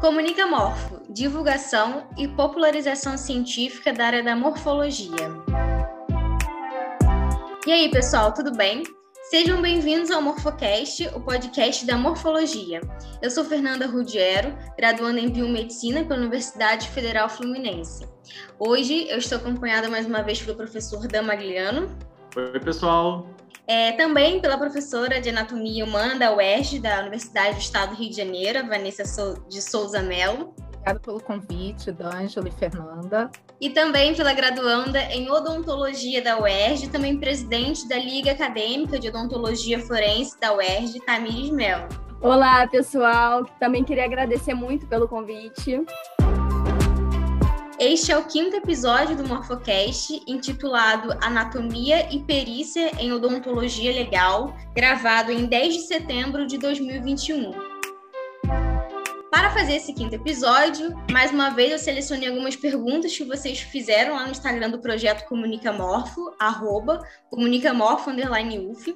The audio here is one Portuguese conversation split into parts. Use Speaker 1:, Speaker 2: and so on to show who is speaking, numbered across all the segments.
Speaker 1: Comunica Morfo, divulgação e popularização científica da área da morfologia. E aí, pessoal, tudo bem? Sejam bem-vindos ao Morfocast, o podcast da morfologia. Eu sou Fernanda Rudiero, graduanda em biomedicina pela Universidade Federal Fluminense. Hoje eu estou acompanhada mais uma vez pelo professor Damagliano.
Speaker 2: Oi, pessoal.
Speaker 1: É, também pela professora de Anatomia Humana da UERJ, da Universidade do Estado do Rio de Janeiro, Vanessa de Souza Mello.
Speaker 3: Obrigada pelo convite, D'Angelo e Fernanda.
Speaker 1: E também pela graduanda em Odontologia da UERJ, também presidente da Liga Acadêmica de Odontologia Forense da UERJ, Tamires Mello.
Speaker 4: Olá, pessoal. Também queria agradecer muito pelo convite.
Speaker 1: Este é o quinto episódio do Morfocast, intitulado Anatomia e Perícia em Odontologia Legal, gravado em 10 de setembro de 2021. Para fazer esse quinto episódio, mais uma vez eu selecionei algumas perguntas que vocês fizeram lá no Instagram do projeto Comunicamorfo, arroba comunicamorfo, UF.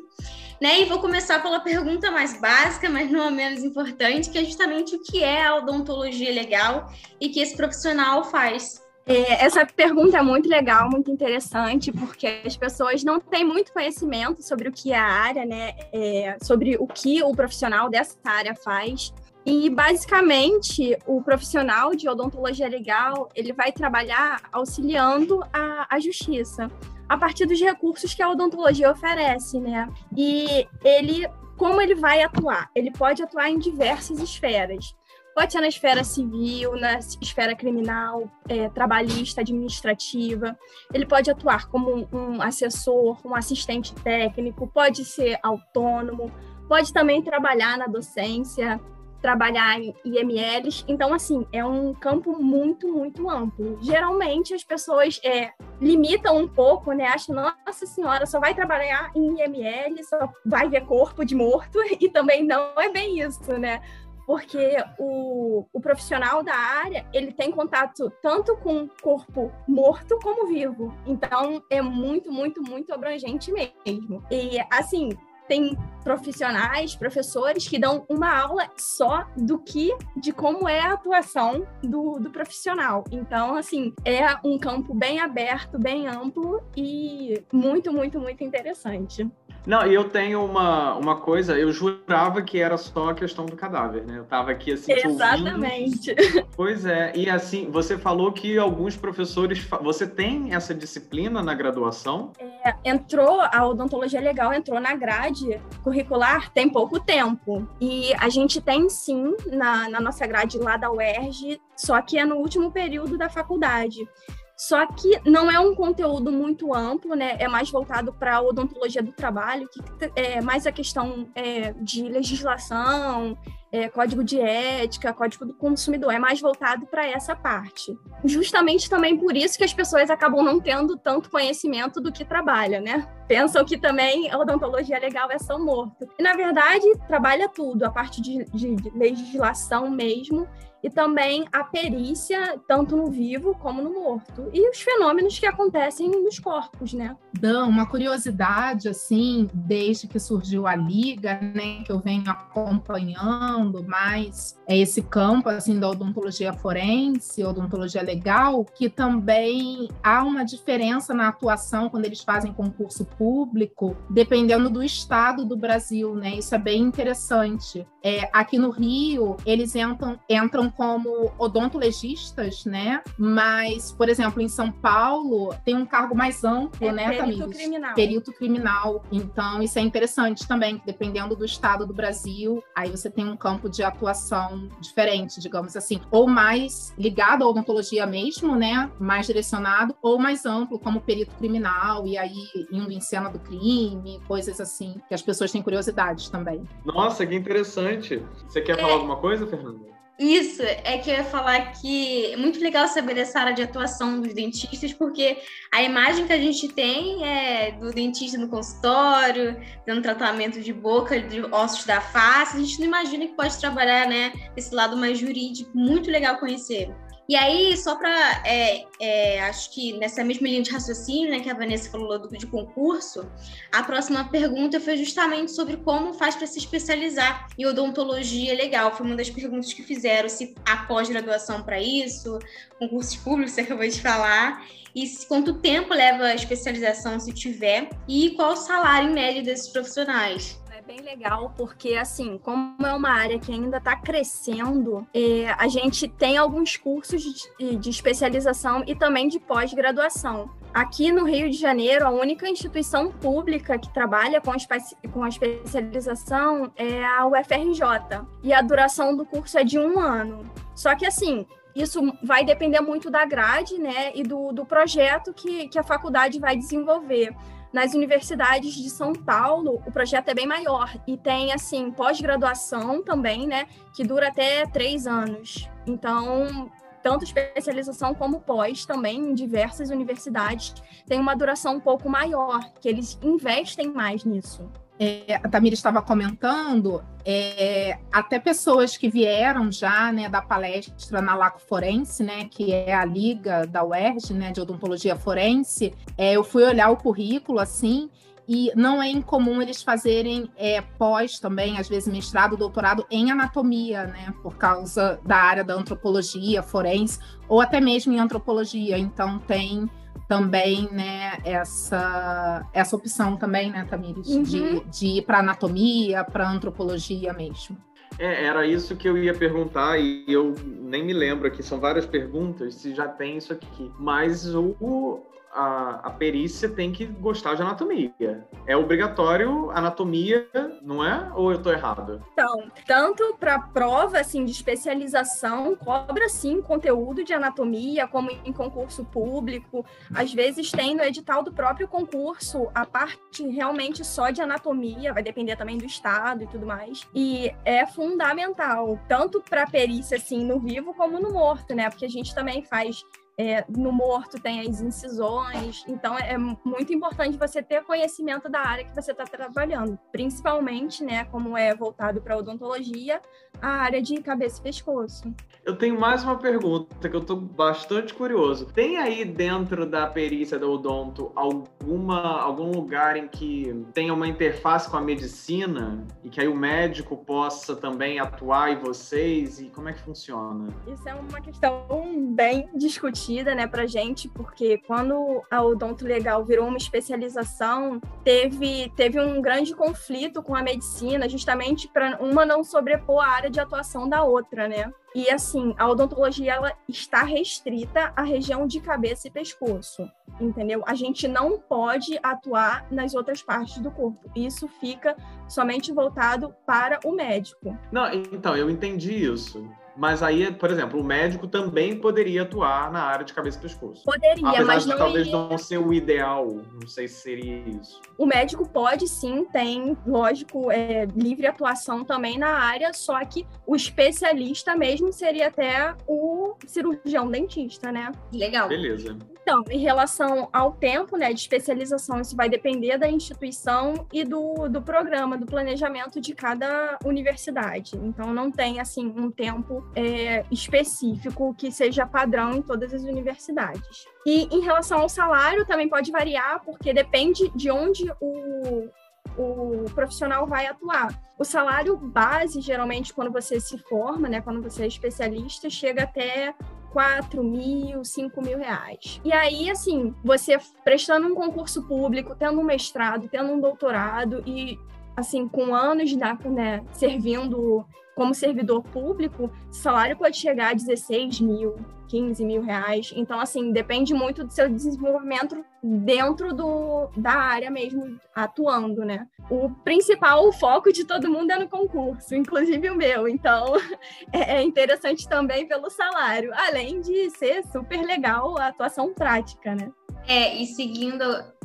Speaker 1: Né? E vou começar pela pergunta mais básica, mas não a menos importante, que é justamente o que é a odontologia legal e que esse profissional faz.
Speaker 4: É, essa pergunta é muito legal, muito interessante, porque as pessoas não têm muito conhecimento sobre o que é a área, né? É, sobre o que o profissional dessa área faz. E basicamente, o profissional de odontologia legal, ele vai trabalhar auxiliando a, a justiça a partir dos recursos que a odontologia oferece, né? E ele, como ele vai atuar? Ele pode atuar em diversas esferas. Pode ser na esfera civil, na esfera criminal, é, trabalhista, administrativa. Ele pode atuar como um assessor, um assistente técnico, pode ser autônomo, pode também trabalhar na docência, trabalhar em IMLs. Então, assim, é um campo muito, muito amplo. Geralmente as pessoas é, limitam um pouco, né? Acham, nossa senhora, só vai trabalhar em IML, só vai ver corpo de morto, e também não é bem isso, né? Porque o, o profissional da área ele tem contato tanto com corpo morto como vivo. Então é muito, muito, muito abrangente mesmo. E assim, tem profissionais, professores que dão uma aula só do que, de como é a atuação do, do profissional. Então, assim, é um campo bem aberto, bem amplo e muito, muito, muito interessante.
Speaker 2: Não, e eu tenho uma, uma coisa, eu jurava que era só a questão do cadáver, né? Eu tava aqui assim.
Speaker 4: Exatamente.
Speaker 2: Ouvindo. Pois é, e assim, você falou que alguns professores. Você tem essa disciplina na graduação?
Speaker 4: É, entrou, a odontologia legal entrou na grade curricular tem pouco tempo. E a gente tem sim na, na nossa grade lá da UERJ, só que é no último período da faculdade. Só que não é um conteúdo muito amplo, né? É mais voltado para a odontologia do trabalho, que é mais a questão é, de legislação, é, código de ética, código do consumidor, é mais voltado para essa parte. Justamente também por isso que as pessoas acabam não tendo tanto conhecimento do que trabalha, né? Pensam que também a odontologia legal é só morto. E, na verdade, trabalha tudo, a parte de, de, legislação mesmo, e também a perícia, tanto no vivo como no morto, e os fenômenos que acontecem nos corpos, né?
Speaker 3: Dan, uma curiosidade, assim, desde que surgiu a Liga, né, que eu venho acompanhando mais é esse campo, assim, da odontologia forense, odontologia legal, que também há uma diferença na atuação quando eles fazem concurso público, dependendo do estado do Brasil, né? Isso é bem interessante. É, aqui no Rio, eles entram, entram como odontologistas, né? Mas, por exemplo, em São Paulo tem um cargo mais amplo,
Speaker 4: é
Speaker 3: né,
Speaker 4: Perito criminal.
Speaker 3: Perito criminal. Então, isso é interessante também, dependendo do estado do Brasil, aí você tem um campo de atuação diferente, digamos assim, ou mais ligado à odontologia mesmo, né? Mais direcionado, ou mais amplo, como perito criminal, e aí indo em cena do crime, coisas assim, que as pessoas têm curiosidade também.
Speaker 2: Nossa, que interessante. Você quer é... falar alguma coisa, Fernanda?
Speaker 1: Isso, é que eu ia falar que é muito legal saber dessa área de atuação dos dentistas, porque a imagem que a gente tem é do dentista no consultório, dando tratamento de boca, de ossos da face, a gente não imagina que pode trabalhar, né, esse lado mais jurídico, muito legal conhecer. E aí, só para, é, é, acho que nessa mesma linha de raciocínio, né, que a Vanessa falou do, de concurso, a próxima pergunta foi justamente sobre como faz para se especializar em odontologia legal. Foi uma das perguntas que fizeram, se há pós-graduação para isso, concursos públicos, você acabou de falar, e se, quanto tempo leva a especialização, se tiver, e qual o salário em médio desses profissionais
Speaker 4: bem legal, porque assim, como é uma área que ainda está crescendo, é, a gente tem alguns cursos de, de especialização e também de pós-graduação. Aqui no Rio de Janeiro, a única instituição pública que trabalha com, com a especialização é a UFRJ. E a duração do curso é de um ano. Só que, assim, isso vai depender muito da grade né, e do, do projeto que, que a faculdade vai desenvolver. Nas universidades de São Paulo, o projeto é bem maior e tem, assim, pós-graduação também, né, que dura até três anos. Então, tanto especialização como pós também em diversas universidades tem uma duração um pouco maior, que eles investem mais nisso
Speaker 3: é, a Tamira estava comentando, é, até pessoas que vieram já né, da palestra na Laco Forense, né, que é a liga da UERJ, né, de odontologia forense, é, eu fui olhar o currículo assim, e não é incomum eles fazerem é, pós também, às vezes mestrado, doutorado em anatomia, né, por causa da área da antropologia forense, ou até mesmo em antropologia. Então tem também, né, essa, essa opção também, né, Tamires, uhum. de, de ir para anatomia, para antropologia mesmo.
Speaker 2: É, era isso que eu ia perguntar e eu nem me lembro aqui, são várias perguntas, se já tem isso aqui. Mas o, a, a perícia tem que gostar de anatomia. É obrigatório anatomia, não é? Ou eu estou errado?
Speaker 4: Então, tanto para prova assim, de especialização, cobra sim conteúdo de anatomia, como em concurso público. Às vezes tem no edital do próprio concurso a parte realmente só de anatomia, vai depender também do estado e tudo mais. E é fundamental, tanto para perícia assim no vivo como no morto, né? Porque a gente também faz é, no morto tem as incisões, então é muito importante você ter conhecimento da área que você está trabalhando, principalmente, né, como é voltado para odontologia, a área de cabeça e pescoço.
Speaker 2: Eu tenho mais uma pergunta que eu estou bastante curioso. Tem aí dentro da perícia do odonto alguma algum lugar em que tenha uma interface com a medicina e que aí o médico possa também atuar em vocês e como é que funciona?
Speaker 4: Isso é uma questão bem discutida divertida, né, pra gente, porque quando a odonto legal virou uma especialização, teve, teve um grande conflito com a medicina, justamente para uma não sobrepor a área de atuação da outra, né? E assim, a odontologia ela está restrita à região de cabeça e pescoço, entendeu? A gente não pode atuar nas outras partes do corpo. Isso fica somente voltado para o médico.
Speaker 2: Não, então, eu entendi isso. Mas aí, por exemplo, o médico também poderia atuar na área de cabeça e pescoço.
Speaker 4: Poderia,
Speaker 2: Apesar
Speaker 4: mas
Speaker 2: de
Speaker 4: não
Speaker 2: talvez
Speaker 4: iria...
Speaker 2: não ser o ideal. Não sei se seria isso.
Speaker 4: O médico pode sim, tem, lógico, é, livre atuação também na área, só que o especialista mesmo seria até o cirurgião dentista, né?
Speaker 1: Legal.
Speaker 2: Beleza.
Speaker 4: Então, em relação ao tempo né, de especialização, isso vai depender da instituição e do, do programa, do planejamento de cada universidade. Então, não tem assim um tempo é, específico que seja padrão em todas as universidades. E em relação ao salário, também pode variar, porque depende de onde o, o profissional vai atuar. O salário base, geralmente, quando você se forma, né, quando você é especialista, chega até 4 mil, 5 mil reais. E aí, assim, você prestando um concurso público, tendo um mestrado, tendo um doutorado e, assim, com anos né, servindo como servidor público, o salário pode chegar a 16 mil, 15 mil reais. Então, assim, depende muito do seu desenvolvimento dentro do, da área mesmo, atuando, né? O principal, o foco de todo mundo é no concurso, inclusive o meu. Então, é, é interessante também pelo salário, além de ser super legal a atuação prática, né?
Speaker 1: É, e seguindo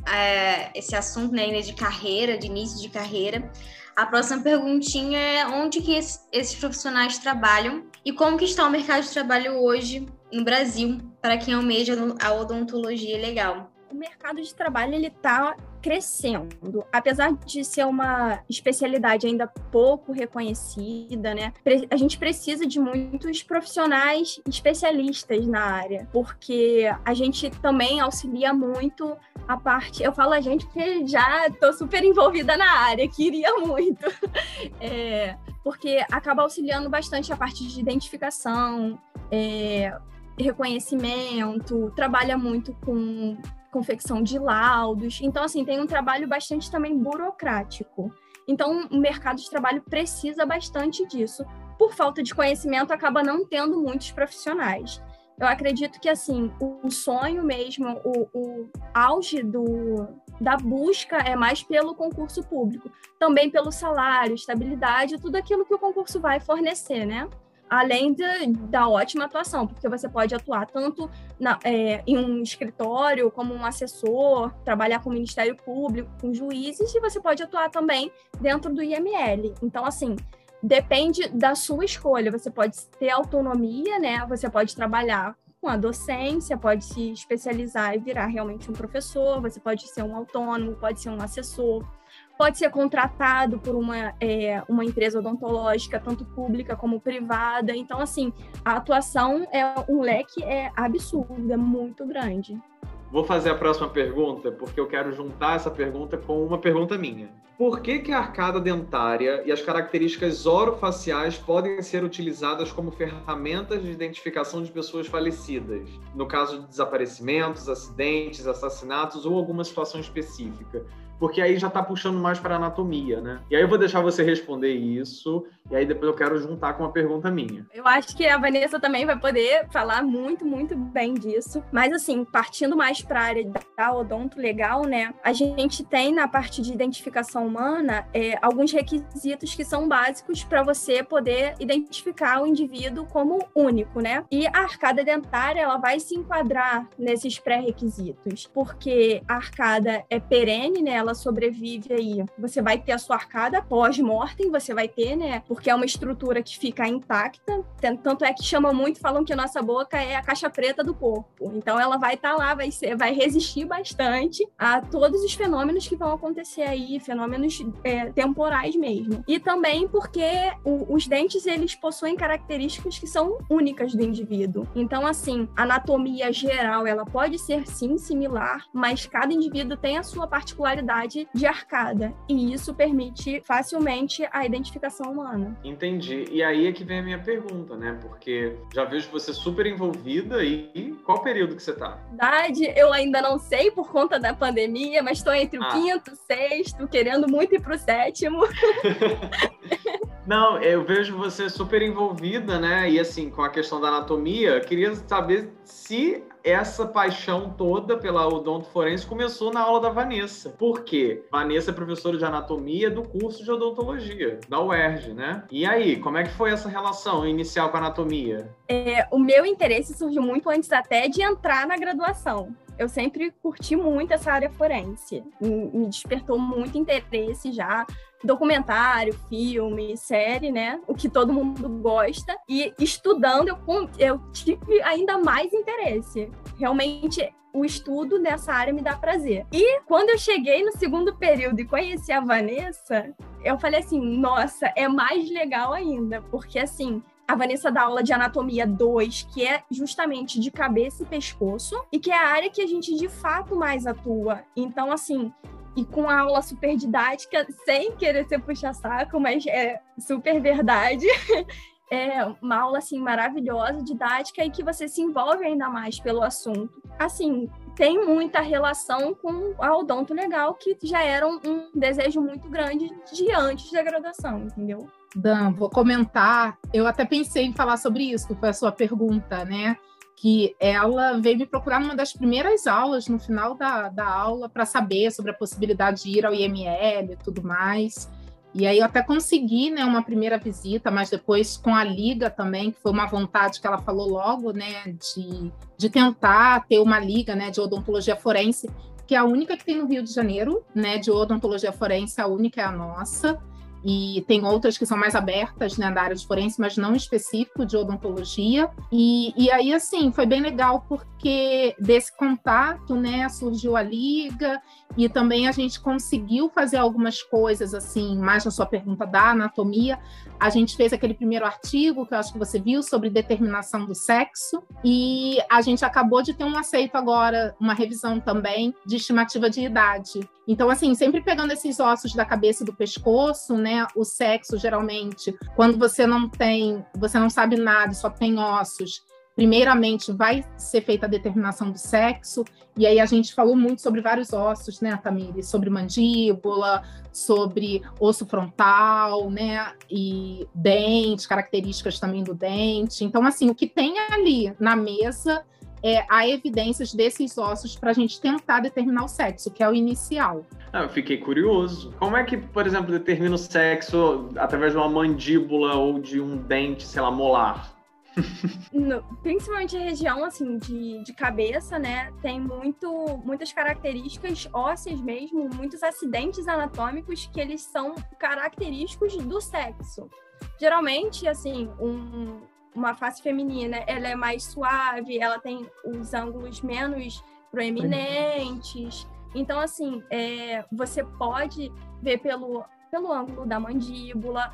Speaker 1: é, esse assunto né, de carreira, de início de carreira, a próxima perguntinha é onde que esses profissionais trabalham e como que está o mercado de trabalho hoje no Brasil para quem almeja a odontologia legal?
Speaker 4: O mercado de trabalho ele está crescendo. Apesar de ser uma especialidade ainda pouco reconhecida, né? A gente precisa de muitos profissionais especialistas na área, porque a gente também auxilia muito a parte. Eu falo a gente porque já estou super envolvida na área, queria muito. É, porque acaba auxiliando bastante a parte de identificação, é, reconhecimento, trabalha muito com confecção de laudos. Então, assim, tem um trabalho bastante também burocrático. Então, o mercado de trabalho precisa bastante disso. Por falta de conhecimento, acaba não tendo muitos profissionais. Eu acredito que, assim, o sonho mesmo, o, o auge do, da busca é mais pelo concurso público. Também pelo salário, estabilidade, tudo aquilo que o concurso vai fornecer, né? Além de, da ótima atuação, porque você pode atuar tanto na, é, em um escritório, como um assessor, trabalhar com o Ministério Público, com juízes, e você pode atuar também dentro do IML. Então, assim, depende da sua escolha. Você pode ter autonomia, né? Você pode trabalhar com a docência, pode se especializar e virar realmente um professor, você pode ser um autônomo, pode ser um assessor, pode ser contratado por uma, é, uma empresa odontológica, tanto pública como privada. Então, assim, a atuação é um leque é absurdo, é muito grande.
Speaker 2: Vou fazer a próxima pergunta, porque eu quero juntar essa pergunta com uma pergunta minha. Por que, que a arcada dentária e as características orofaciais podem ser utilizadas como ferramentas de identificação de pessoas falecidas, no caso de desaparecimentos, acidentes, assassinatos ou alguma situação específica? porque aí já está puxando mais para anatomia, né? E aí eu vou deixar você responder isso, e aí depois eu quero juntar com uma pergunta minha.
Speaker 4: Eu acho que a Vanessa também vai poder falar muito, muito bem disso. Mas assim, partindo mais para a área da odonto legal, né? A gente tem na parte de identificação humana é, alguns requisitos que são básicos para você poder identificar o indivíduo como único, né? E a arcada dentária ela vai se enquadrar nesses pré-requisitos, porque a arcada é perene, né? Ela sobrevive aí. Você vai ter a sua arcada pós-mortem, você vai ter, né? Porque é uma estrutura que fica intacta. Tanto é que chama muito, falam que a nossa boca é a caixa preta do corpo. Então ela vai estar tá lá, vai, ser, vai resistir bastante a todos os fenômenos que vão acontecer aí, fenômenos é, temporais mesmo. E também porque o, os dentes, eles possuem características que são únicas do indivíduo. Então, assim, a anatomia geral, ela pode ser sim similar, mas cada indivíduo tem a sua particularidade de arcada. E isso permite facilmente a identificação humana.
Speaker 2: Entendi. E aí é que vem a minha pergunta, né? Porque já vejo você super envolvida e qual período que você tá?
Speaker 4: Verdade, eu ainda não sei por conta da pandemia, mas estou entre o ah. quinto, sexto, querendo muito ir pro sétimo.
Speaker 2: Não, eu vejo você super envolvida, né? E assim, com a questão da anatomia, queria saber se essa paixão toda pela odonto forense começou na aula da Vanessa. Por quê? Vanessa é professora de anatomia do curso de odontologia, da UERJ, né? E aí, como é que foi essa relação inicial com a anatomia?
Speaker 4: É, o meu interesse surgiu muito antes até de entrar na graduação eu sempre curti muito essa área forense. Me despertou muito interesse já. Documentário, filme, série, né? O que todo mundo gosta. E estudando, eu, eu tive ainda mais interesse. Realmente, o estudo nessa área me dá prazer. E quando eu cheguei no segundo período e conheci a Vanessa, eu falei assim: nossa, é mais legal ainda, porque assim, a Vanessa dá aula de anatomia 2, que é justamente de cabeça e pescoço, e que é a área que a gente de fato mais atua. Então, assim, e com a aula super didática, sem querer ser puxa-saco, mas é super verdade. É uma aula assim maravilhosa, didática e que você se envolve ainda mais pelo assunto. Assim, tem muita relação com a odonto legal, que já era um, um desejo muito grande de antes da graduação, entendeu?
Speaker 3: Dan, vou comentar. Eu até pensei em falar sobre isso, que foi a sua pergunta, né? Que ela veio me procurar numa das primeiras aulas, no final da, da aula, para saber sobre a possibilidade de ir ao IML e tudo mais. E aí eu até consegui, né, uma primeira visita, mas depois com a liga também, que foi uma vontade que ela falou logo, né, de, de tentar ter uma liga, né, de odontologia forense, que é a única que tem no Rio de Janeiro, né, de odontologia forense, a única é a nossa. E tem outras que são mais abertas né, da área de forense, mas não específico de odontologia. E, e aí, assim, foi bem legal porque desse contato, né, surgiu a liga e também a gente conseguiu fazer algumas coisas, assim, mais na sua pergunta da anatomia. A gente fez aquele primeiro artigo que eu acho que você viu sobre determinação do sexo e a gente acabou de ter um aceito agora, uma revisão também de estimativa de idade. Então, assim, sempre pegando esses ossos da cabeça e do pescoço, né? O sexo, geralmente, quando você não tem, você não sabe nada, só tem ossos, primeiramente vai ser feita a determinação do sexo, e aí a gente falou muito sobre vários ossos, né, Tamiri? Sobre mandíbula, sobre osso frontal, né? E dente, características também do dente. Então, assim, o que tem ali na mesa é, há evidências desses ossos para a gente tentar determinar o sexo, que é o inicial.
Speaker 2: Ah, eu fiquei curioso. Como é que, por exemplo, determina o sexo através de uma mandíbula ou de um dente, sei lá, molar?
Speaker 4: No, principalmente a região assim de, de cabeça, né? Tem muito, muitas características ósseas mesmo, muitos acidentes anatômicos que eles são característicos do sexo. Geralmente, assim, um, uma face feminina, ela é mais suave, ela tem os ângulos menos proeminentes. Então, assim, é, você pode ver pelo, pelo ângulo da mandíbula,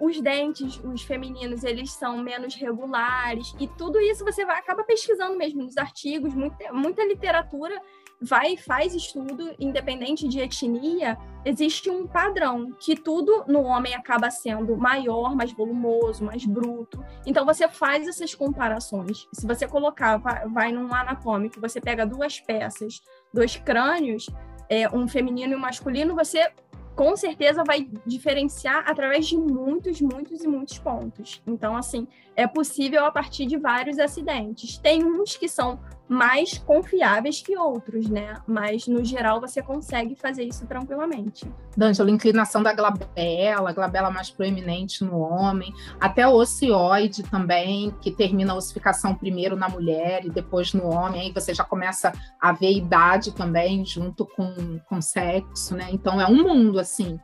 Speaker 4: os dentes, os femininos, eles são menos regulares, e tudo isso você vai acaba pesquisando mesmo nos artigos, muita, muita literatura vai faz estudo, independente de etnia, existe um padrão que tudo no homem acaba sendo maior, mais volumoso, mais bruto. Então você faz essas comparações. Se você colocar, vai, vai num anatômico, você pega duas peças, dois crânios, é, um feminino e um masculino, você com certeza vai diferenciar através de muitos, muitos e muitos pontos. Então, assim, é possível a partir de vários acidentes. Tem uns que são mais confiáveis que outros, né? Mas no geral você consegue fazer isso tranquilamente.
Speaker 3: D'Angelo, inclinação da glabela, glabela mais proeminente no homem, até o ocioide também, que termina a ossificação primeiro na mulher e depois no homem, aí você já começa a ver idade também junto com, com sexo, né? Então é um mundo assim.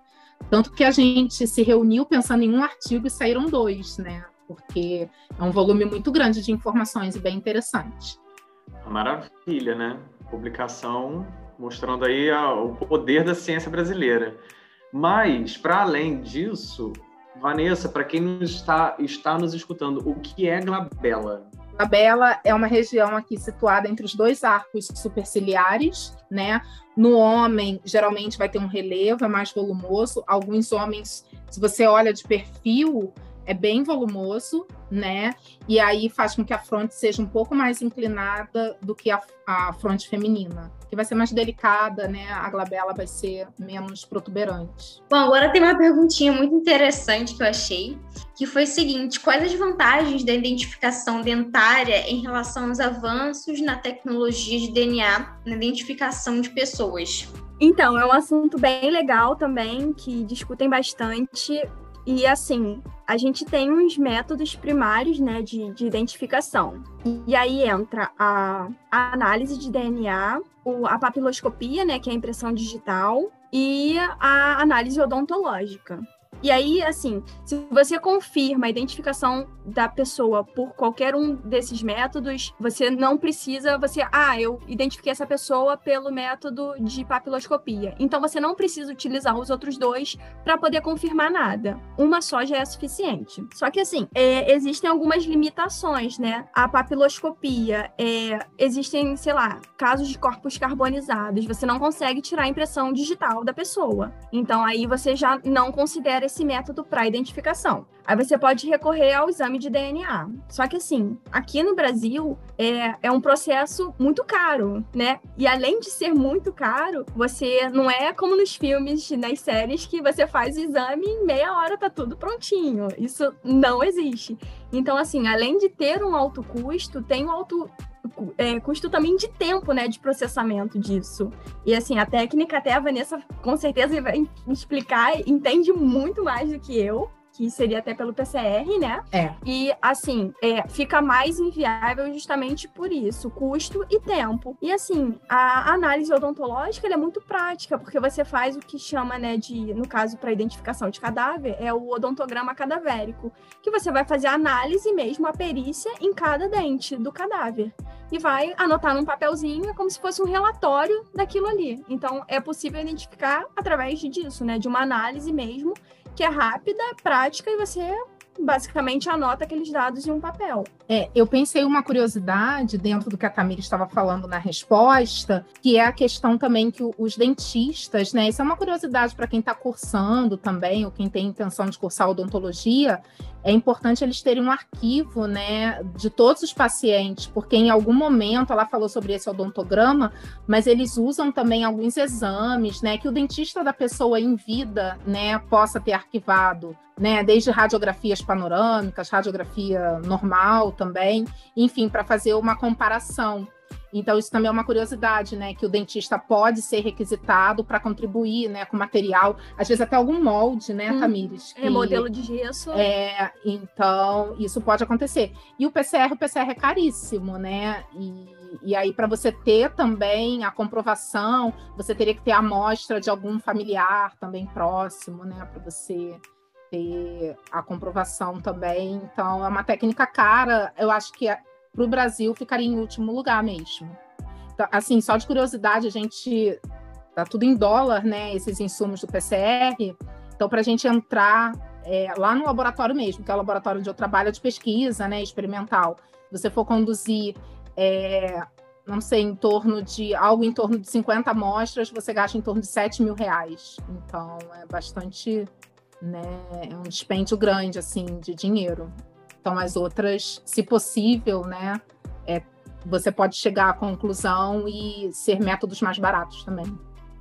Speaker 3: Tanto que a gente se reuniu pensando em um artigo e saíram dois, né? Porque é um volume muito grande de informações e bem interessante.
Speaker 2: Maravilha, né? Publicação mostrando aí a, o poder da ciência brasileira. Mas, para além disso, Vanessa, para quem está, está nos escutando, o que é glabela?
Speaker 3: Glabela é uma região aqui situada entre os dois arcos superciliares, né? No homem, geralmente vai ter um relevo, é mais volumoso. Alguns homens, se você olha de perfil, é bem volumoso, né? E aí faz com que a fronte seja um pouco mais inclinada do que a, a fronte feminina, que vai ser mais delicada, né? A glabela vai ser menos protuberante.
Speaker 1: Bom, agora tem uma perguntinha muito interessante que eu achei, que foi o seguinte: quais as vantagens da identificação dentária em relação aos avanços na tecnologia de DNA na identificação de pessoas?
Speaker 4: Então, é um assunto bem legal também, que discutem bastante. E assim, a gente tem uns métodos primários né, de, de identificação. E aí entra a, a análise de DNA, o, a papiloscopia, né, que é a impressão digital, e a análise odontológica. E aí, assim, se você confirma a identificação da pessoa por qualquer um desses métodos, você não precisa, você, ah, eu identifiquei essa pessoa pelo método de papiloscopia. Então você não precisa utilizar os outros dois para poder confirmar nada. Uma só já é suficiente. Só que assim, é, existem algumas limitações, né? A papiloscopia, é, existem, sei lá, casos de corpos carbonizados, você não consegue tirar a impressão digital da pessoa. Então aí você já não considera esse método para identificação. Aí você pode recorrer ao exame de DNA. Só que assim, aqui no Brasil é, é um processo muito caro, né? E além de ser muito caro, você não é como nos filmes, nas séries, que você faz o exame em meia hora tá tudo prontinho. Isso não existe. Então, assim, além de ter um alto custo, tem um alto é, custo também de tempo, né, de processamento disso. E assim, a técnica, até a Vanessa com certeza vai explicar, entende muito mais do que eu, que seria até pelo PCR, né?
Speaker 3: É.
Speaker 4: E, assim, é, fica mais inviável justamente por isso, custo e tempo. E, assim, a análise odontológica é muito prática, porque você faz o que chama, né, de, no caso, para identificação de cadáver, é o odontograma cadavérico, que você vai fazer a análise mesmo, a perícia em cada dente do cadáver. E vai anotar num papelzinho, é como se fosse um relatório daquilo ali. Então, é possível identificar através disso, né, de uma análise mesmo, que é rápida, prática, e você basicamente anota aqueles dados em um papel.
Speaker 3: É, eu pensei uma curiosidade dentro do que a Tamira estava falando na resposta, que é a questão também que os dentistas, né? Isso é uma curiosidade para quem está cursando também, ou quem tem intenção de cursar odontologia, é importante eles terem um arquivo, né, de todos os pacientes, porque em algum momento ela falou sobre esse odontograma, mas eles usam também alguns exames, né, que o dentista da pessoa em vida, né, possa ter arquivado né, desde radiografias panorâmicas, radiografia normal também, enfim, para fazer uma comparação. Então, isso também é uma curiosidade, né? Que o dentista pode ser requisitado para contribuir né, com material, às vezes até algum molde, né, hum, Tamires?
Speaker 4: É modelo de gesso.
Speaker 3: É, então, isso pode acontecer. E o PCR, o PCR é caríssimo, né? E, e aí, para você ter também a comprovação, você teria que ter a amostra de algum familiar também próximo, né? Para você ter a comprovação também. Então, é uma técnica cara. Eu acho que para o Brasil ficaria em último lugar mesmo. Então, assim, só de curiosidade, a gente tá tudo em dólar, né? Esses insumos do PCR. Então, para a gente entrar é, lá no laboratório mesmo, que é o laboratório onde eu trabalho de pesquisa, né, experimental, você for conduzir, é, não sei, em torno de algo em torno de 50 amostras, você gasta em torno de 7 mil reais. Então, é bastante né? É um dispêndio grande assim de dinheiro. Então as outras, se possível, né, é, você pode chegar à conclusão e ser métodos mais baratos também.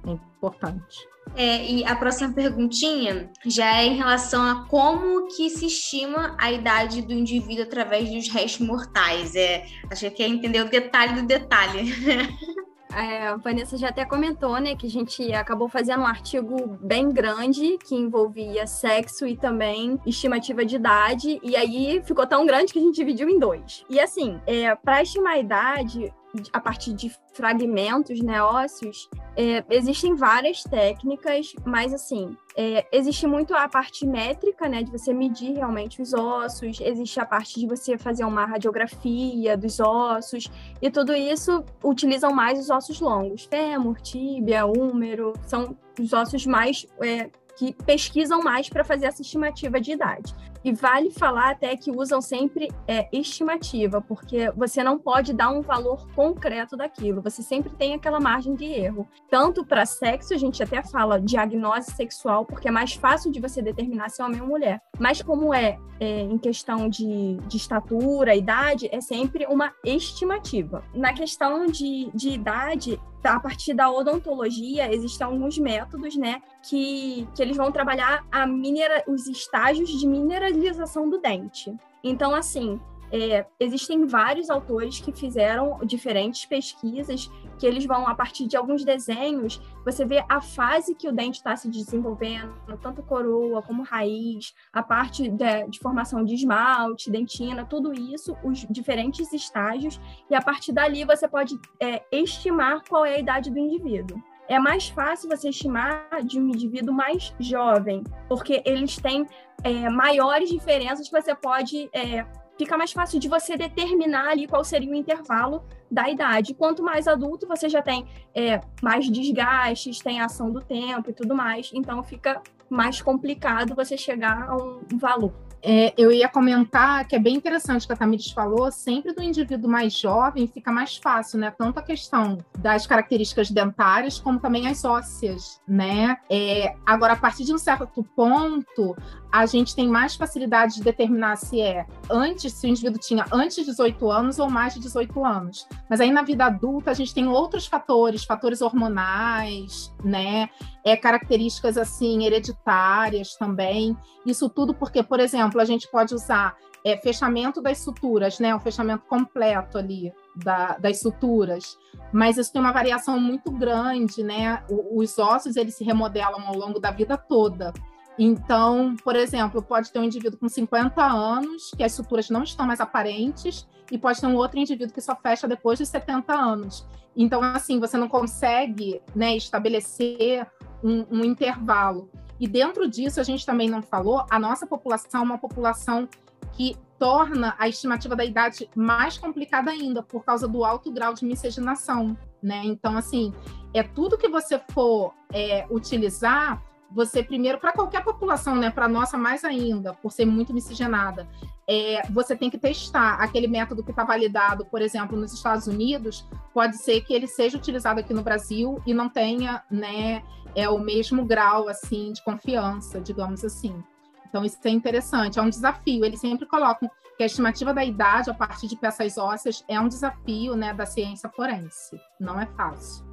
Speaker 3: É importante.
Speaker 1: É, e a próxima perguntinha já é em relação a como que se estima a idade do indivíduo através dos restos mortais. É, acho que é entender o detalhe do detalhe.
Speaker 4: É, a Vanessa já até comentou, né, que a gente acabou fazendo um artigo bem grande que envolvia sexo e também estimativa de idade, e aí ficou tão grande que a gente dividiu em dois. E assim, é, para estimar a idade, a partir de fragmentos né, ósseos, é, existem várias técnicas, mas assim, é, existe muito a parte métrica, né, de você medir realmente os ossos, existe a parte de você fazer uma radiografia dos ossos, e tudo isso utilizam mais os ossos longos, fêmur, tíbia, úmero, são os ossos mais é, que pesquisam mais para fazer essa estimativa de idade. E vale falar até que usam sempre é, estimativa, porque você não pode dar um valor concreto daquilo, você sempre tem aquela margem de erro. Tanto para sexo, a gente até fala diagnose sexual, porque é mais fácil de você determinar se é homem ou mulher. Mas como é, é em questão de, de estatura, idade, é sempre uma estimativa. Na questão de, de idade, a partir da odontologia, existem alguns métodos, né, que, que eles vão trabalhar a minera, os estágios de mineralização do dente. Então, assim, é, existem vários autores que fizeram diferentes pesquisas que eles vão, a partir de alguns desenhos, você vê a fase que o dente está se desenvolvendo, tanto coroa como raiz, a parte de, de, formação de esmalte, dentina, tudo isso, os diferentes estágios, e a partir dali você pode é, estimar qual é a idade do indivíduo. É mais fácil você estimar de um indivíduo mais jovem, porque eles têm é, maiores diferenças que você pode é, fica mais fácil de você determinar ali qual seria o intervalo da idade. Quanto mais adulto, você já tem é, mais desgastes, tem ação do tempo e tudo mais, então fica mais complicado você chegar a um valor.
Speaker 3: É, eu ia comentar que é bem interessante o que a Tamires falou, sempre do indivíduo mais jovem fica mais fácil, né? Tanto a questão das características dentárias, como também as ósseas, né? É, agora, a partir de um certo ponto, a gente tem mais facilidade de determinar se é antes, se o indivíduo tinha antes de 18 anos ou mais de 18 anos. Mas aí na vida adulta a gente tem outros fatores, fatores hormonais, né? É, características assim hereditárias também. Isso tudo porque, por exemplo, a gente pode usar é, fechamento das suturas, né? O fechamento completo ali da, das suturas. Mas isso tem uma variação muito grande, né? O, os ossos eles se remodelam ao longo da vida toda. Então, por exemplo, pode ter um indivíduo com 50 anos, que as suturas não estão mais aparentes, e pode ter um outro indivíduo que só fecha depois de 70 anos. Então, assim, você não consegue né, estabelecer um, um intervalo. E dentro disso, a gente também não falou, a nossa população é uma população que torna a estimativa da idade mais complicada ainda, por causa do alto grau de miscigenação, né? Então, assim, é tudo que você for é, utilizar, você primeiro, para qualquer população, né, para nossa mais ainda, por ser muito miscigenada, é, você tem que testar aquele método que está validado, por exemplo, nos Estados Unidos, pode ser que ele seja utilizado aqui no Brasil e não tenha, né, é o mesmo grau assim de confiança, digamos assim. Então, isso é interessante, é um desafio. Eles sempre colocam que a estimativa da idade a partir de peças ósseas é um desafio né, da ciência forense. Não é fácil.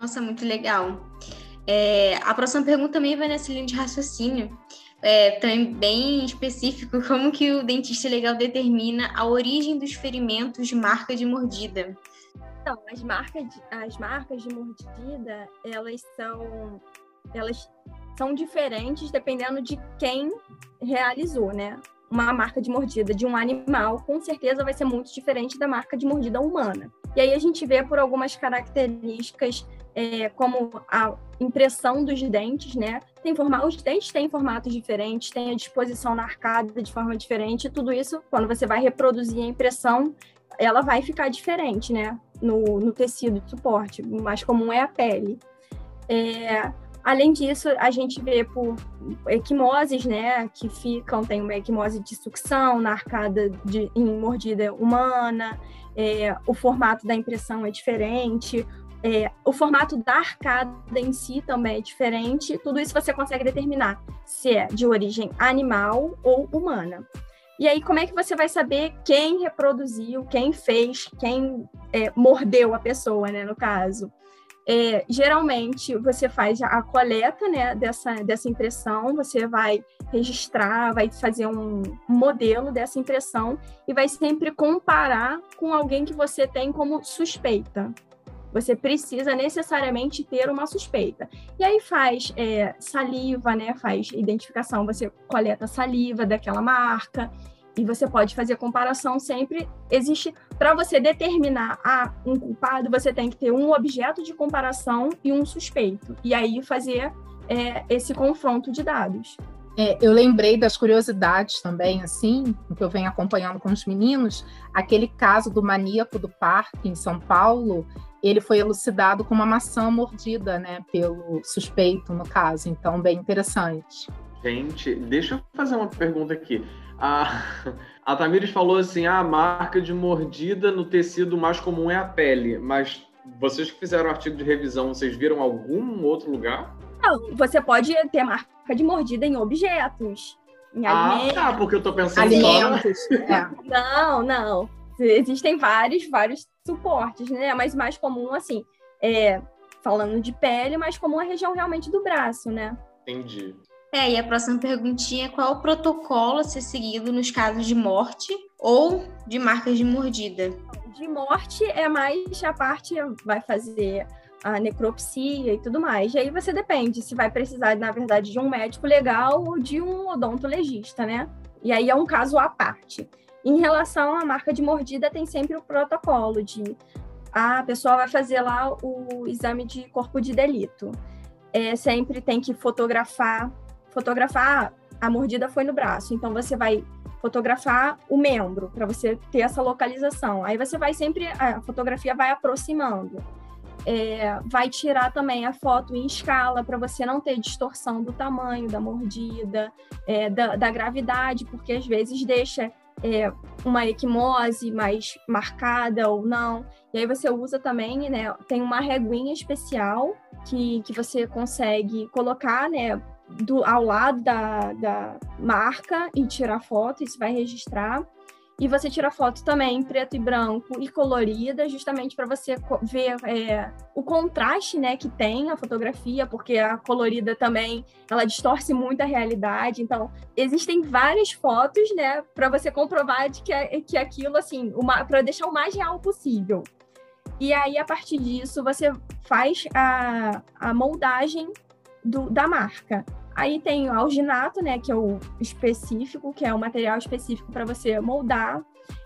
Speaker 1: Nossa, muito legal. É, a próxima pergunta também vai nessa linha de raciocínio. É, também bem específico, como que o dentista legal determina a origem dos ferimentos de marca de mordida?
Speaker 4: Então, as marcas de, as marcas de mordida, elas são elas são diferentes dependendo de quem realizou, né? Uma marca de mordida de um animal, com certeza vai ser muito diferente da marca de mordida humana. E aí a gente vê por algumas características, é, como a impressão dos dentes, né? Tem forma... Os dentes têm formatos diferentes, tem a disposição na arcada de forma diferente, tudo isso, quando você vai reproduzir a impressão, ela vai ficar diferente, né? No, no tecido de suporte. O mais comum é a pele. É, Além disso, a gente vê por equimoses, né, que ficam, tem uma equimose de sucção na arcada de, em mordida humana, é, o formato da impressão é diferente, é, o formato da arcada em si também é diferente, tudo isso você consegue determinar se é de origem animal ou humana. E aí, como é que você vai saber quem reproduziu, quem fez, quem é, mordeu a pessoa, né, no caso? É, geralmente você faz a coleta né, dessa, dessa impressão, você vai registrar, vai fazer um modelo dessa impressão e vai sempre comparar com alguém que você tem como suspeita. Você precisa necessariamente ter uma suspeita. E aí faz é, saliva, né? Faz identificação, você coleta saliva daquela marca e você pode fazer comparação sempre. Existe, para você determinar ah, um culpado, você tem que ter um objeto de comparação e um suspeito. E aí fazer é, esse confronto de dados.
Speaker 3: É, eu lembrei das curiosidades também, assim, que eu venho acompanhando com os meninos, aquele caso do maníaco do parque em São Paulo, ele foi elucidado com uma maçã mordida, né, pelo suspeito, no caso. Então, bem interessante.
Speaker 2: Gente, deixa eu fazer uma pergunta aqui. A, a Tamires falou assim: ah, a marca de mordida no tecido mais comum é a pele, mas vocês que fizeram o artigo de revisão, vocês viram algum outro lugar?
Speaker 4: Não, você pode ter marca de mordida em objetos. Em
Speaker 2: ah, alimentos. tá, porque eu tô pensando
Speaker 3: alimentos.
Speaker 4: só... é. Não, não. Existem vários, vários suportes, né? Mas mais comum, assim, é, falando de pele, mais comum a região realmente do braço, né?
Speaker 2: Entendi.
Speaker 1: É, e a próxima perguntinha é qual o protocolo a ser seguido nos casos de morte ou de marcas de mordida?
Speaker 4: De morte é mais a parte vai fazer a necropsia e tudo mais. E aí você depende se vai precisar, na verdade, de um médico legal ou de um odontologista, né? E aí é um caso à parte. Em relação à marca de mordida, tem sempre o protocolo de a pessoa vai fazer lá o exame de corpo de delito. É, sempre tem que fotografar fotografar a mordida foi no braço, então você vai fotografar o membro para você ter essa localização. Aí você vai sempre a fotografia vai aproximando. É, vai tirar também a foto em escala para você não ter distorção do tamanho da mordida, é, da, da, gravidade, porque às vezes deixa é, uma equimose mais marcada ou não. E aí você usa também, né? Tem uma reguinha especial que, que você consegue colocar, né? do, ao lado da, da marca e tirar foto, isso vai registrar. E você tira foto também preto e branco e colorida, justamente para você ver é, o contraste né, que tem a fotografia, porque a colorida também ela distorce muito a realidade. Então, existem várias fotos né, para você comprovar de que, que aquilo, assim, para deixar o mais real possível. E aí, a partir disso, você faz a, a moldagem do, da marca. Aí tem o alginato, né, que é o específico, que é o material específico para você moldar.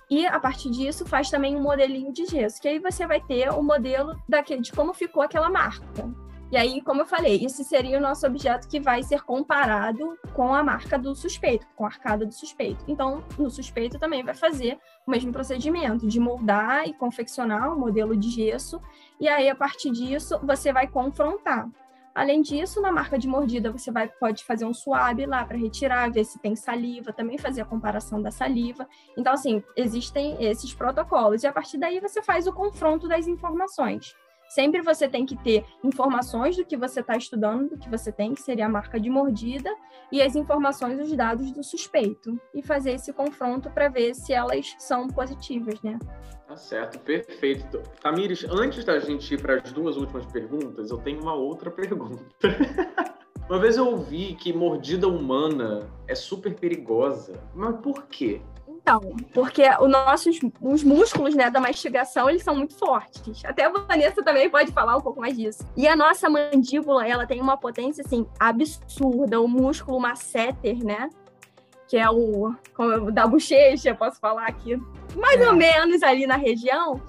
Speaker 4: E a partir disso faz também um modelinho de gesso, que aí você vai ter o modelo daquele, de como ficou aquela marca. E aí, como eu falei, esse seria o nosso objeto que vai ser comparado com a marca do suspeito, com a arcada do suspeito. Então, no suspeito também vai fazer o mesmo procedimento de moldar e confeccionar o um modelo de gesso, e aí, a partir disso, você vai confrontar. Além disso, na marca de mordida, você vai, pode fazer um suave lá para retirar, ver se tem saliva, também fazer a comparação da saliva. Então, assim, existem esses protocolos. E a partir daí você faz o confronto das informações. Sempre você tem que ter informações do que você está estudando, do que você tem, que seria a marca de mordida, e as informações, os dados do suspeito. E fazer esse confronto para ver se elas são positivas, né?
Speaker 2: Tá certo, perfeito. Tamires, antes da gente ir para as duas últimas perguntas, eu tenho uma outra pergunta. Uma vez eu ouvi que mordida humana é super perigosa. Mas por quê?
Speaker 4: Então, porque os nossos os músculos né, da mastigação, eles são muito fortes. Até a Vanessa também pode falar um pouco mais disso. E a nossa mandíbula, ela tem uma potência, assim, absurda. O músculo masseter, né? Que é o, da bochecha, posso falar aqui. Mais é. ou menos ali na região,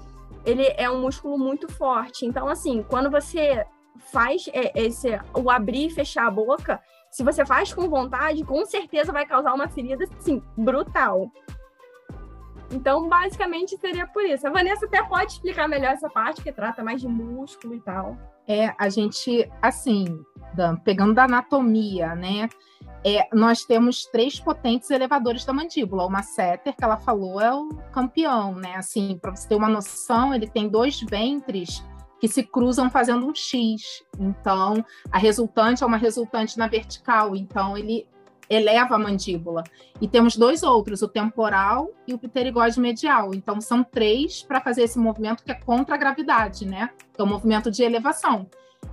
Speaker 4: ele é um músculo muito forte. Então, assim, quando você faz esse, o abrir e fechar a boca, se você faz com vontade, com certeza vai causar uma ferida, assim, brutal. Então, basicamente, seria por isso. A Vanessa até pode explicar melhor essa parte, que trata mais de músculo e tal.
Speaker 3: É, a gente, assim, Dan, pegando da anatomia, né? É, nós temos três potentes elevadores da mandíbula. O masseter, que ela falou, é o campeão, né? Assim, para você ter uma noção, ele tem dois ventres que se cruzam fazendo um X. Então, a resultante é uma resultante na vertical. Então, ele eleva a mandíbula. E temos dois outros, o temporal e o pterigóide medial. Então, são três para fazer esse movimento que é contra a gravidade, né? Que é o movimento de elevação.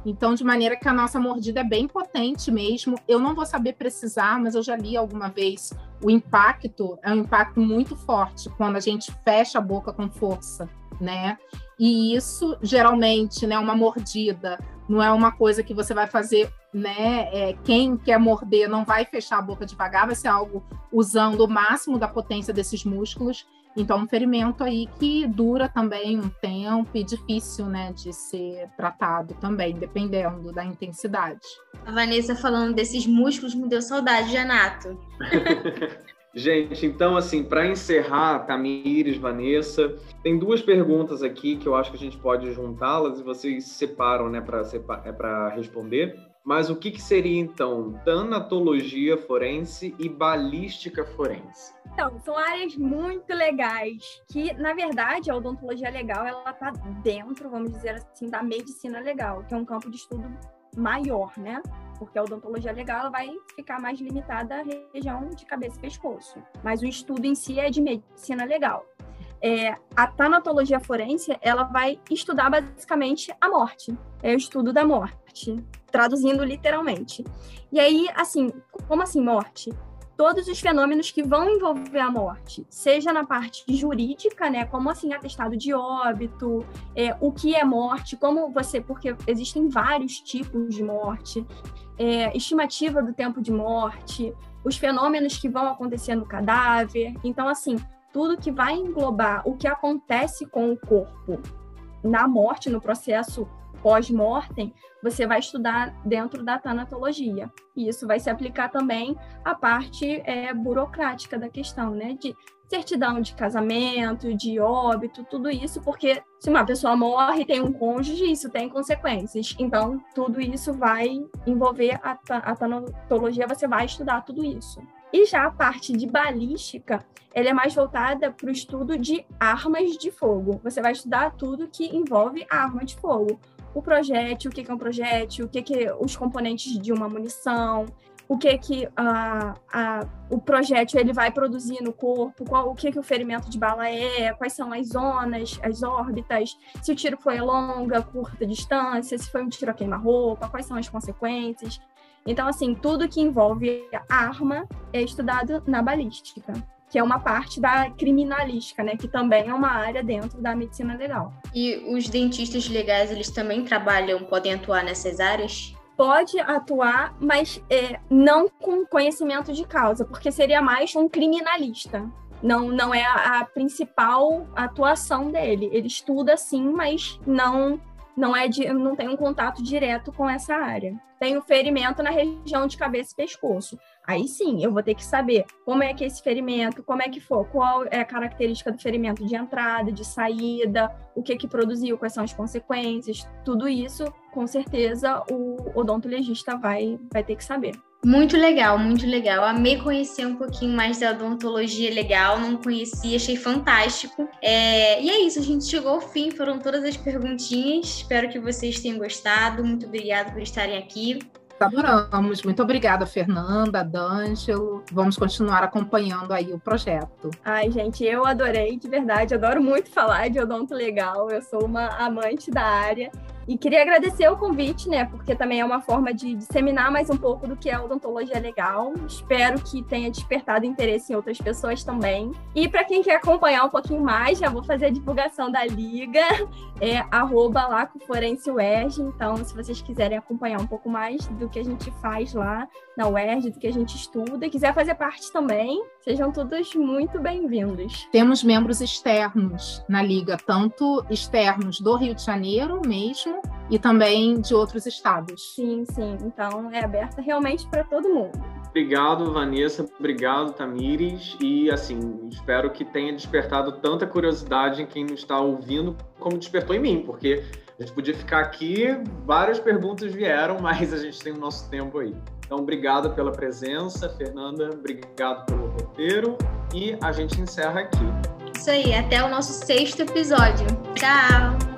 Speaker 3: Então, de maneira que a nossa mordida é bem potente mesmo. Eu não vou saber precisar, mas eu já li alguma vez. O impacto é um impacto muito forte quando a gente fecha a boca com força, né? E isso, geralmente, né, uma mordida não é uma coisa que você vai fazer né? É, quem quer morder não vai fechar a boca devagar, vai ser algo usando o máximo da potência desses músculos. Então, um ferimento aí que dura também um tempo e difícil, né, de ser tratado também, dependendo da intensidade.
Speaker 1: A Vanessa falando desses músculos me deu saudade de Anato.
Speaker 2: Gente, então, assim, para encerrar, Tamires, Vanessa, tem duas perguntas aqui que eu acho que a gente pode juntá-las e vocês separam, né, para é responder. Mas o que, que seria então tanatologia forense e balística forense?
Speaker 4: Então, são áreas muito legais que, na verdade, a odontologia legal ela está dentro, vamos dizer assim, da medicina legal, que é um campo de estudo maior, né? Porque a odontologia legal vai ficar mais limitada à região de cabeça e pescoço. Mas o estudo em si é de medicina legal. É, a tanatologia forense ela vai estudar basicamente a morte, é o estudo da morte traduzindo literalmente. E aí, assim, como assim morte? Todos os fenômenos que vão envolver a morte, seja na parte jurídica, né, como assim atestado de óbito, é, o que é morte, como você, porque existem vários tipos de morte, é, estimativa do tempo de morte, os fenômenos que vão acontecer no cadáver. Então, assim, tudo que vai englobar o que acontece com o corpo na morte, no processo pós-mortem, você vai estudar dentro da tanatologia. E isso vai se aplicar também à parte é, burocrática da questão, né? De certidão de casamento, de óbito, tudo isso, porque se uma pessoa morre e tem um cônjuge, isso tem consequências. Então, tudo isso vai envolver a, a tanatologia, você vai estudar tudo isso. E já a parte de balística, ela é mais voltada para o estudo de armas de fogo. Você vai estudar tudo que envolve arma de fogo o projétil, o que é um projétil, o que é os componentes de uma munição, o que que a, a, o projétil ele vai produzir no corpo, qual, o que que o ferimento de bala é, quais são as zonas, as órbitas, se o tiro foi longa, curta distância, se foi um tiro a queima-roupa, quais são as consequências. Então, assim, tudo que envolve arma é estudado na balística que é uma parte da criminalística, né, que também é uma área dentro da medicina legal.
Speaker 1: E os dentistas legais, eles também trabalham, podem atuar nessas áreas?
Speaker 4: pode atuar, mas é, não com conhecimento de causa, porque seria mais um criminalista. Não, não é a, a principal atuação dele. Ele estuda sim, mas não não é de, não tem um contato direto com essa área. Tem o ferimento na região de cabeça e pescoço. Aí sim, eu vou ter que saber como é que é esse ferimento, como é que for, qual é a característica do ferimento de entrada, de saída, o que que produziu, quais são as consequências, tudo isso, com certeza, o odontologista vai, vai ter que saber.
Speaker 1: Muito legal, muito legal. Amei conhecer um pouquinho mais da odontologia legal, não conhecia, achei fantástico. É... E é isso, a gente chegou ao fim, foram todas as perguntinhas. Espero que vocês tenham gostado. Muito obrigada por estarem aqui.
Speaker 3: Adoramos. Muito obrigada, Fernanda, D'Angelo. Vamos continuar acompanhando aí o projeto.
Speaker 4: Ai, gente, eu adorei, de verdade. Adoro muito falar de odonto legal. Eu sou uma amante da área. E queria agradecer o convite, né? Porque também é uma forma de disseminar mais um pouco do que é odontologia legal. Espero que tenha despertado interesse em outras pessoas também. E para quem quer acompanhar um pouquinho mais, já vou fazer a divulgação da liga, é arroba Então, se vocês quiserem acompanhar um pouco mais do que a gente faz lá na UERJ, do que a gente estuda, e quiser fazer parte também, sejam todos muito bem-vindos.
Speaker 3: Temos membros externos na liga, tanto externos do Rio de Janeiro mesmo, mesmo e também de outros estados.
Speaker 4: Sim, sim. Então é aberta realmente para todo mundo.
Speaker 2: Obrigado, Vanessa. Obrigado, Tamires. E, assim, espero que tenha despertado tanta curiosidade em quem nos está ouvindo, como despertou em mim, porque a gente podia ficar aqui, várias perguntas vieram, mas a gente tem o nosso tempo aí. Então, obrigado pela presença, Fernanda. Obrigado pelo roteiro. E a gente encerra aqui.
Speaker 1: Isso aí. Até o nosso sexto episódio. Tchau!